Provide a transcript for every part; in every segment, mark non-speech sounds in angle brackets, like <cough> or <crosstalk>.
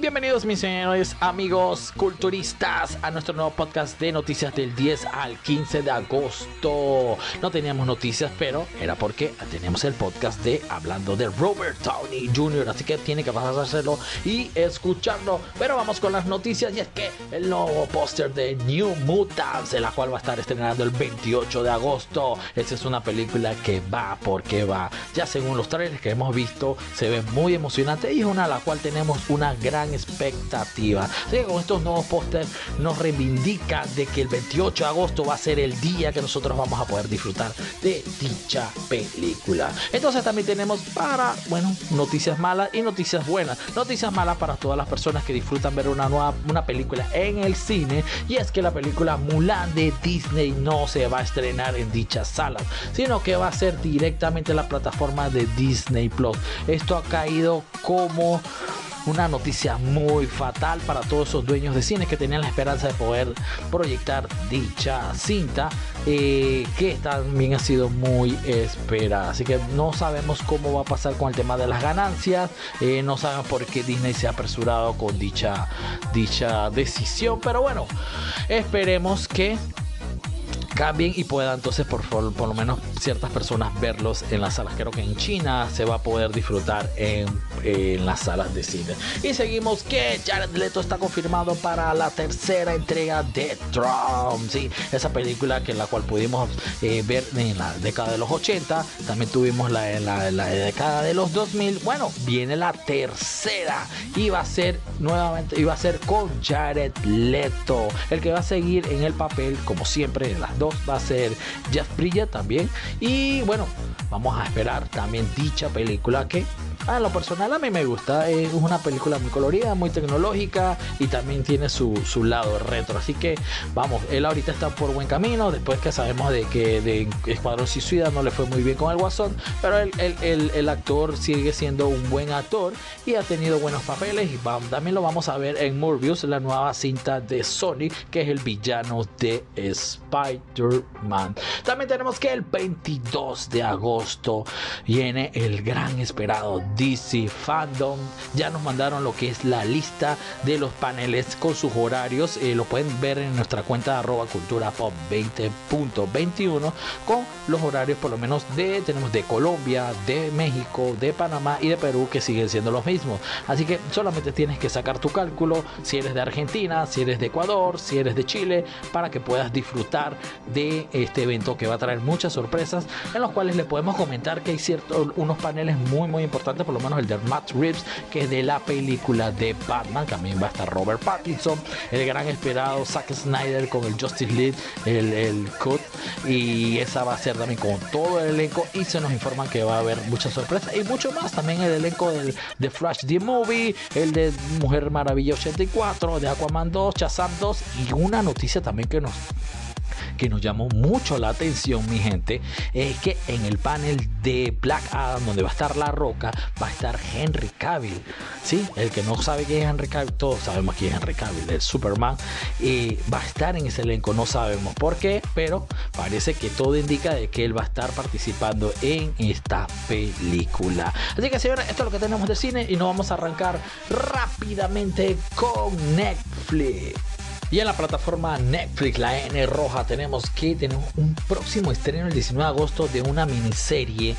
Bienvenidos mis señores amigos culturistas a nuestro nuevo podcast de noticias del 10 al 15 de agosto. No teníamos noticias, pero era porque teníamos el podcast de hablando de Robert Downey Jr. Así que tiene que pasárselo y escucharlo. Pero vamos con las noticias y es que el nuevo póster de New Mutants, de la cual va a estar estrenando el 28 de agosto. Esta es una película que va porque va. Ya según los trailers que hemos visto, se ve muy emocionante y es una a la cual tenemos una gran expectativa. Así que con estos nuevos pósters nos reivindica de que el 28 de agosto va a ser el día que nosotros vamos a poder disfrutar de dicha película. Entonces también tenemos para, bueno, noticias malas y noticias buenas. Noticias malas para todas las personas que disfrutan ver una nueva una película en el cine y es que la película Mulan de Disney no se va a estrenar en dichas salas, sino que va a ser directamente en la plataforma de Disney Plus. Esto ha caído como una noticia muy fatal para todos esos dueños de cines que tenían la esperanza de poder proyectar dicha cinta, eh, que también ha sido muy esperada. Así que no sabemos cómo va a pasar con el tema de las ganancias, eh, no sabemos por qué Disney se ha apresurado con dicha, dicha decisión, pero bueno, esperemos que cambien y puedan entonces por, por, por, lo menos ciertas personas verlos en las salas. Creo que en China se va a poder disfrutar en, en las salas de cine. Y seguimos que Jared Leto está confirmado para la tercera entrega de Trump. Sí, esa película que la cual pudimos eh, ver en la década de los 80. También tuvimos la, en la, década de los 2000. Bueno, viene la tercera. Y va a ser nuevamente, va a ser con Jared Leto. El que va a seguir en el papel, como siempre, en las dos va a ser Jeff Bridges también. Y bueno, vamos a esperar también dicha película que a lo personal a mí me gusta. Es una película muy colorida, muy tecnológica y también tiene su, su, lado retro. Así que vamos, él ahorita está por buen camino. Después que sabemos de que de Escuadrón Suicida no le fue muy bien con el Guasón, pero el, el, el, el actor sigue siendo un buen actor y ha tenido buenos papeles. Y vamos, también lo vamos a ver en Morbius, la nueva cinta de Sony, que es el villano de Spider-Man. También tenemos que el 22 de agosto viene el gran esperado DC Fandom. Ya nos mandaron lo que es la lista de los paneles con sus horarios. Eh, lo pueden ver en nuestra cuenta de arroba cultura pop 20.21 con los horarios por lo menos de tenemos de Colombia, de México, de Panamá y de Perú que siguen siendo los mismos. Así que solamente tienes que sacar tu cálculo si eres de Argentina, si eres de Ecuador, si eres de Chile, para que puedas disfrutar de este evento que va a traer muchas sorpresas en los cuales le podemos comentar que hay ciertos unos paneles muy muy importantes por lo menos el de Matt Reeves, que es de la película de Batman. También va a estar Robert Pattinson, el gran esperado Zack Snyder con el Justice League, el, el Cut. Y esa va a ser también con todo el elenco. Y se nos informan que va a haber muchas sorpresas y mucho más. También el elenco del, de Flash the Movie, el de Mujer Maravilla 84, de Aquaman 2, Shazam 2 y una noticia también que nos que nos llamó mucho la atención, mi gente, es que en el panel de Black Adam, donde va a estar La Roca, va a estar Henry Cavill. Sí, el que no sabe quién es Henry Cavill, todos sabemos quién es Henry Cavill, el Superman. Y va a estar en ese elenco, no sabemos por qué, pero parece que todo indica de que él va a estar participando en esta película. Así que, señores, esto es lo que tenemos de cine y nos vamos a arrancar rápidamente con Netflix. Y en la plataforma Netflix, la N roja, tenemos que tenemos un próximo estreno el 19 de agosto de una miniserie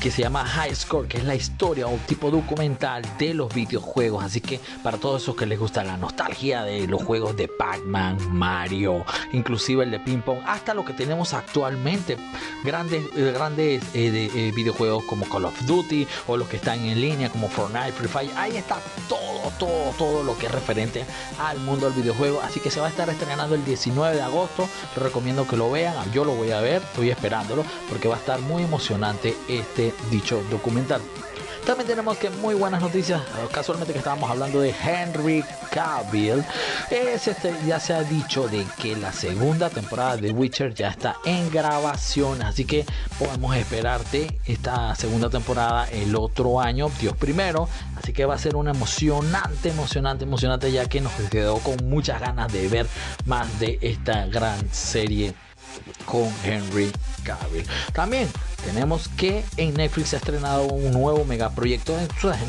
que se llama High Score, que es la historia o tipo documental de los videojuegos. Así que para todos esos que les gusta la nostalgia de los juegos de Pac-Man, Mario, inclusive el de ping pong, hasta lo que tenemos actualmente, grandes, grandes eh, eh, videojuegos como Call of Duty o los que están en línea como Fortnite, Free Fire. Ahí está todo, todo, todo lo que es referente al mundo del videojuego. Así que se va a estar estrenando el 19 de agosto. Les recomiendo que lo vean. Yo lo voy a ver, estoy esperándolo porque va a estar muy emocionante este dicho documental. También tenemos que muy buenas noticias, eh, casualmente que estábamos hablando de Henry Cavill. Es este, ya se ha dicho de que la segunda temporada de Witcher ya está en grabación, así que podemos esperarte esta segunda temporada el otro año, Dios primero. Así que va a ser una emocionante, emocionante, emocionante, ya que nos quedó con muchas ganas de ver más de esta gran serie con Henry Cavill. También tenemos que en Netflix se ha estrenado un nuevo megaproyecto.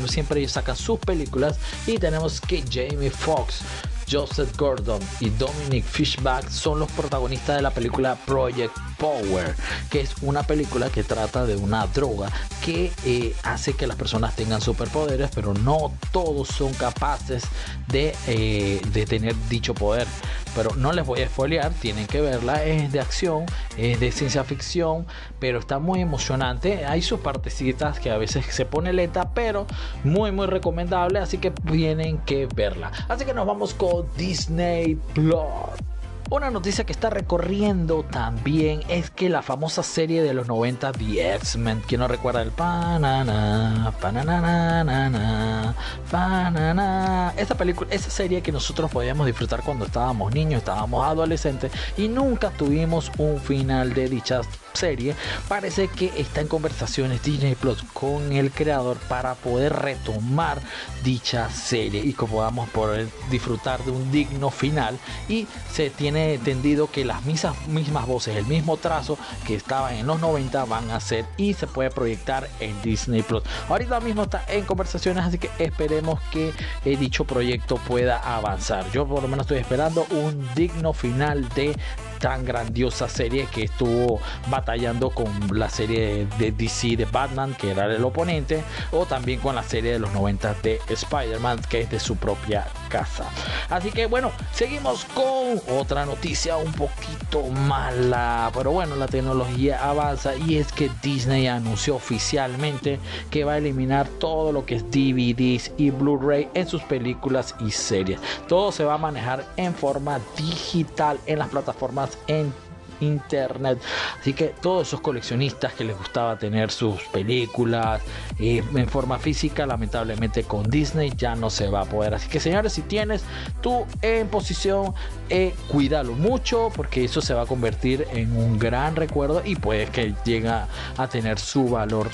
Siempre ellos sacan sus películas y tenemos que Jamie Foxx Joseph Gordon y Dominic Fishback son los protagonistas de la película Project Power, que es una película que trata de una droga que eh, hace que las personas tengan superpoderes, pero no todos son capaces de, eh, de tener dicho poder. Pero no les voy a spoilear, tienen que verla, es de acción, es de ciencia ficción, pero está muy emocionante. Hay sus partecitas que a veces se pone lenta, pero muy muy recomendable, así que tienen que verla. Así que nos vamos con Disney Plus. Una noticia que está recorriendo también es que la famosa serie de los 90 The X-Men, quien no recuerda el panana, panana, panana, esa película, esa serie que nosotros podíamos disfrutar cuando estábamos niños, estábamos adolescentes y nunca tuvimos un final de dicha serie, parece que está en conversaciones Disney Plus con el creador para poder retomar dicha serie y que podamos poder disfrutar de un digno final y se tiene entendido que las mismas, mismas voces, el mismo trazo que estaban en los 90 van a ser y se puede proyectar en Disney Plus. Ahorita mismo está en conversaciones, así que esperemos que eh, dicho proyecto pueda avanzar. Yo por lo menos estoy esperando un digno final de tan grandiosa serie que estuvo batallando con la serie de DC de Batman, que era el oponente, o también con la serie de los 90 de Spider-Man, que es de su propia casa. Así que bueno, seguimos con otra noticia un poquito mala, pero bueno, la tecnología avanza y es que Disney anunció oficialmente que va a eliminar todo lo que es DVDs y Blu-ray en sus películas y series. Todo se va a manejar en forma digital en las plataformas en internet. Así que todos esos coleccionistas que les gustaba tener sus películas en forma física, lamentablemente con Disney ya no se va a poder. Así que señores, si tienes tú en posición, eh, cuídalo mucho porque eso se va a convertir en un gran recuerdo y puede que llegue a tener su valor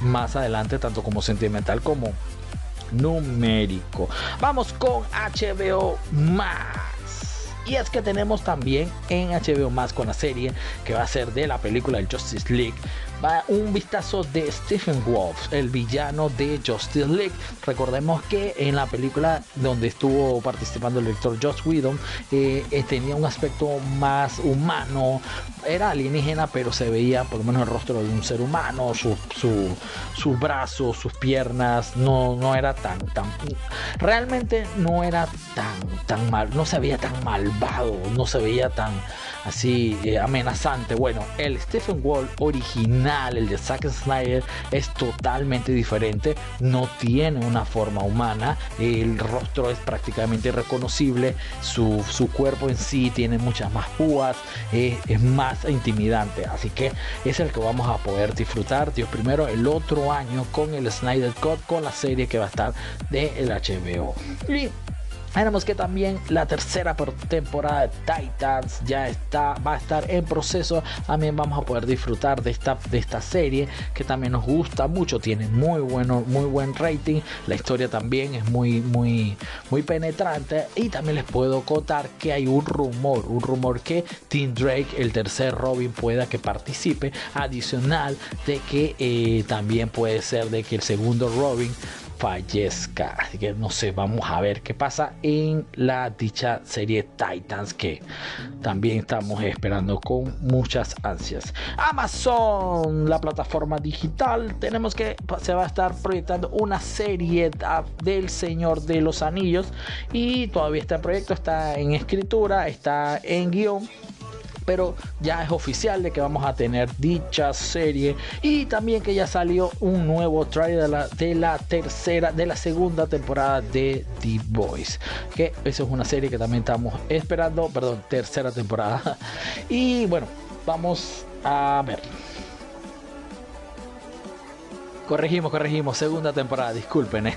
más adelante, tanto como sentimental como numérico. Vamos con HBO más. Y es que tenemos también en HBO más con la serie que va a ser de la película El Justice League un vistazo de Stephen Wolf, el villano de Justice League. Recordemos que en la película donde estuvo participando el director Josh Whedon eh, eh, tenía un aspecto más humano, era alienígena, pero se veía por lo menos el rostro de un ser humano, sus su, brazos, sus piernas, no, no era tan, tan, realmente no era tan, tan mal, no se veía tan malvado, no se veía tan así eh, amenazante. Bueno, el Stephen Wolf original, el de Zack Snyder, es totalmente diferente, no tiene una forma humana, el rostro es prácticamente irreconocible, su, cuerpo en sí tiene muchas más púas, eh, es más intimidante, así que es el que vamos a poder disfrutar, Dios primero, el otro año con el Snyder Cut, con la serie que va a estar de el HBO. Y tenemos que también la tercera temporada de Titans ya está, va a estar en proceso. También vamos a poder disfrutar de esta, de esta serie que también nos gusta mucho. Tiene muy bueno, muy buen rating. La historia también es muy, muy, muy penetrante. Y también les puedo contar que hay un rumor, un rumor que Tim Drake, el tercer Robin, pueda que participe. Adicional de que eh, también puede ser de que el segundo Robin fallezca. Así que no sé, vamos a ver qué pasa en la dicha serie Titans que también estamos esperando con muchas ansias. Amazon, la plataforma digital, tenemos que se va a estar proyectando una serie del Señor de los Anillos y todavía este proyecto está en escritura, está en guion pero ya es oficial de que vamos a tener dicha serie y también que ya salió un nuevo trailer de la, tercera, de la segunda temporada de The Boys, que esa es una serie que también estamos esperando, perdón, tercera temporada. <laughs> Y bueno, vamos a ver. Corregimos, corregimos, segunda temporada, disculpen. <laughs>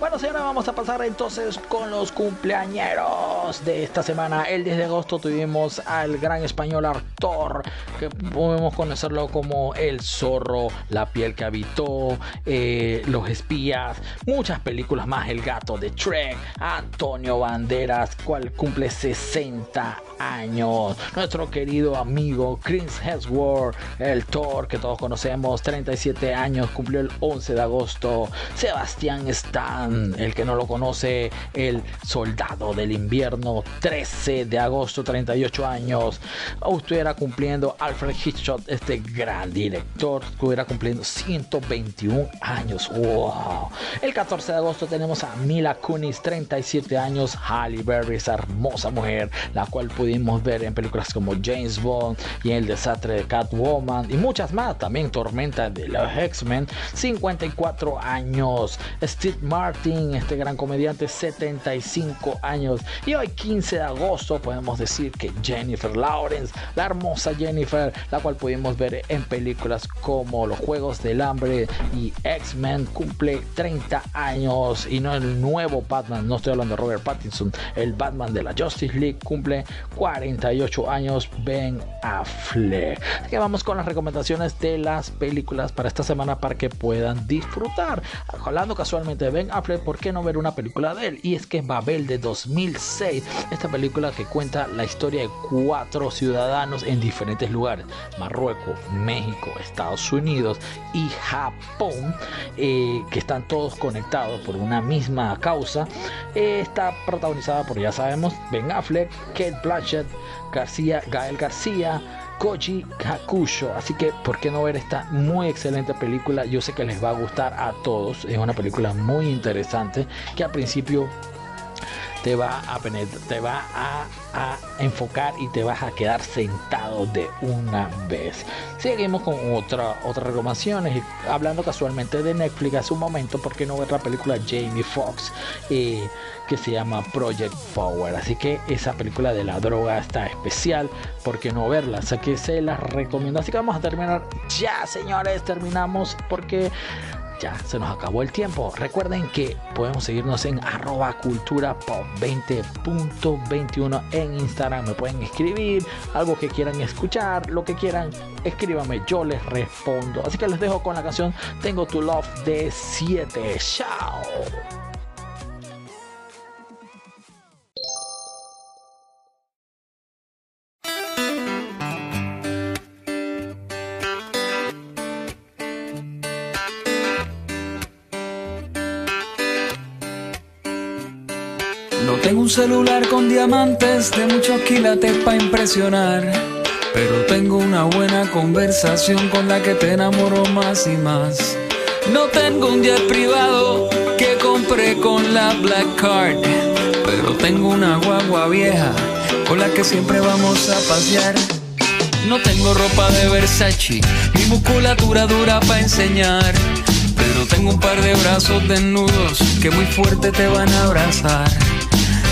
bueno, señora, vamos a pasar entonces con los cumpleañeros de esta semana. El 10 de agosto tuvimos al gran español Arthur, que podemos conocerlo como El Zorro, La piel que habitó, eh, Los espías, muchas películas más, El gato de Trek, Antonio Banderas, cual cumple 60 años. Nuestro querido amigo Chris Hemsworth, el Thor que todos conocemos, 37 años cumplió el 11 de agosto. Sebastián Stan, el que no lo conoce, el soldado del invierno, 13 de agosto, 38 años. Estuviera cumpliendo Alfred Hitchcock, este gran director, estuviera cumpliendo 121 años. ¡Wow! El 14 de agosto tenemos a Mila Kunis, 37 años. Halle Berry, esa hermosa mujer, la cual pudimos ver en películas como James Bond y El desastre de Catwoman y muchas más. También Tormenta de los X-Men 54 años. Steve Martin, este gran comediante, 75 años. Y hoy 15 de agosto podemos decir que Jennifer Lawrence, la hermosa Jennifer, la cual pudimos ver en películas como Los Juegos del Hambre y X-Men, cumple 30 años. Y no el nuevo Batman, no estoy hablando de Robert Pattinson, el Batman de la Justice League cumple 48 años. Ben Affleck. Así que vamos con las recomendaciones de las películas para esta semana para que puedan disfrutar. Hablando casualmente de Ben Affleck, ¿por qué no ver una película de él? Y es que es Babel de 2006, esta película que cuenta la historia de cuatro ciudadanos en diferentes lugares, Marruecos, México, Estados Unidos y Japón, eh, que están todos conectados por una misma causa. Eh, está protagonizada por, ya sabemos, Ben Affleck, Kate Blanchett, García, Gael García, Koji Kakusho. Así que, ¿por qué no ver esta muy excelente película? Yo sé que les va a gustar a todos. Es una película muy interesante que al principio te va a te va a, enfocar y te vas a quedar sentado de una vez. Seguimos con otra, otras recomendaciones. Hablando casualmente de Netflix hace un momento, ¿por qué no ver la película Jamie Foxx? Eh, que se llama Project Power. Así que esa película de la droga está especial. ¿Por qué no verla? Así que se las recomiendo. Así que vamos a terminar ya, señores. Terminamos porque ya se nos acabó el tiempo. Recuerden que podemos seguirnos en arroba cultura pop 20.21 en Instagram. Me pueden escribir algo que quieran escuchar, lo que quieran, escríbame, yo les respondo. Así que les dejo con la canción Tengo tu Love de 7. Chao. Celular con diamantes de muchos quilates para impresionar. Pero tengo una buena conversación con la que te enamoro más y más. No tengo un jet privado que compré con la Black Card. Pero tengo una guagua vieja con la que siempre vamos a pasear. No tengo ropa de Versace ni musculatura dura para enseñar. Pero tengo un par de brazos desnudos que muy fuerte te van a abrazar.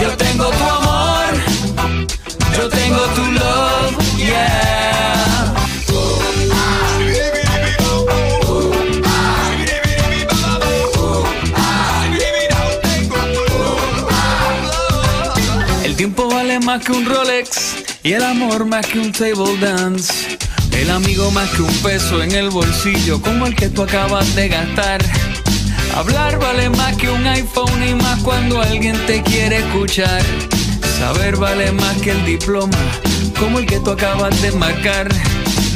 Yo tengo tu amor, yo tengo tu love, yeah. El tiempo vale más que un Rolex y el amor más que un table dance. El amigo más que un peso en el bolsillo como el que tú acabas de gastar. Hablar vale más que un iPhone y más cuando alguien te quiere escuchar. Saber vale más que el diploma, como el que tú acabas de marcar.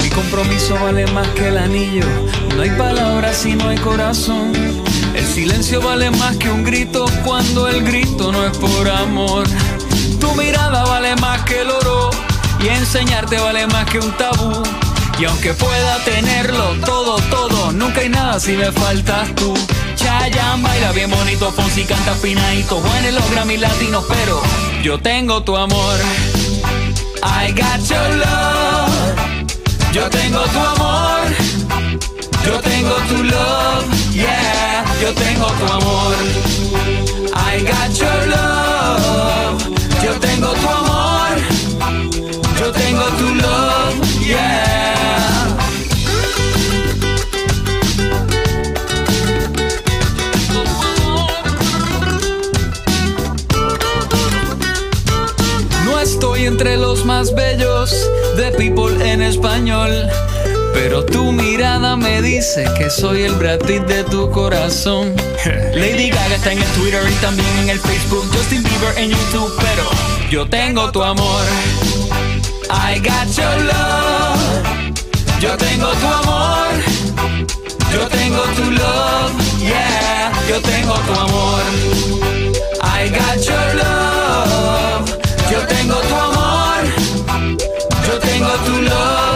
Mi compromiso vale más que el anillo. No hay palabras si no hay corazón. El silencio vale más que un grito cuando el grito no es por amor. Tu mirada vale más que el oro y enseñarte vale más que un tabú. Y aunque pueda tenerlo todo, todo, nunca hay nada si me faltas tú. Chayanne baila bien bonito, Fonsi canta finadito, Juan en los Grammy latinos, pero yo tengo tu amor. I got your love. Yo tengo tu amor. Yo tengo tu love. Yeah, yo tengo tu amor. I got your love. Más bellos de People en español. Pero tu mirada me dice que soy el Brad Pitt de tu corazón. <laughs> Lady Gaga está en el Twitter y también en el Facebook. Justin Bieber en YouTube, pero yo tengo tu amor. I got your love. Yo tengo tu amor. Yo tengo tu love. Yeah, yo tengo tu amor. I got your love. Yo tengo tu love.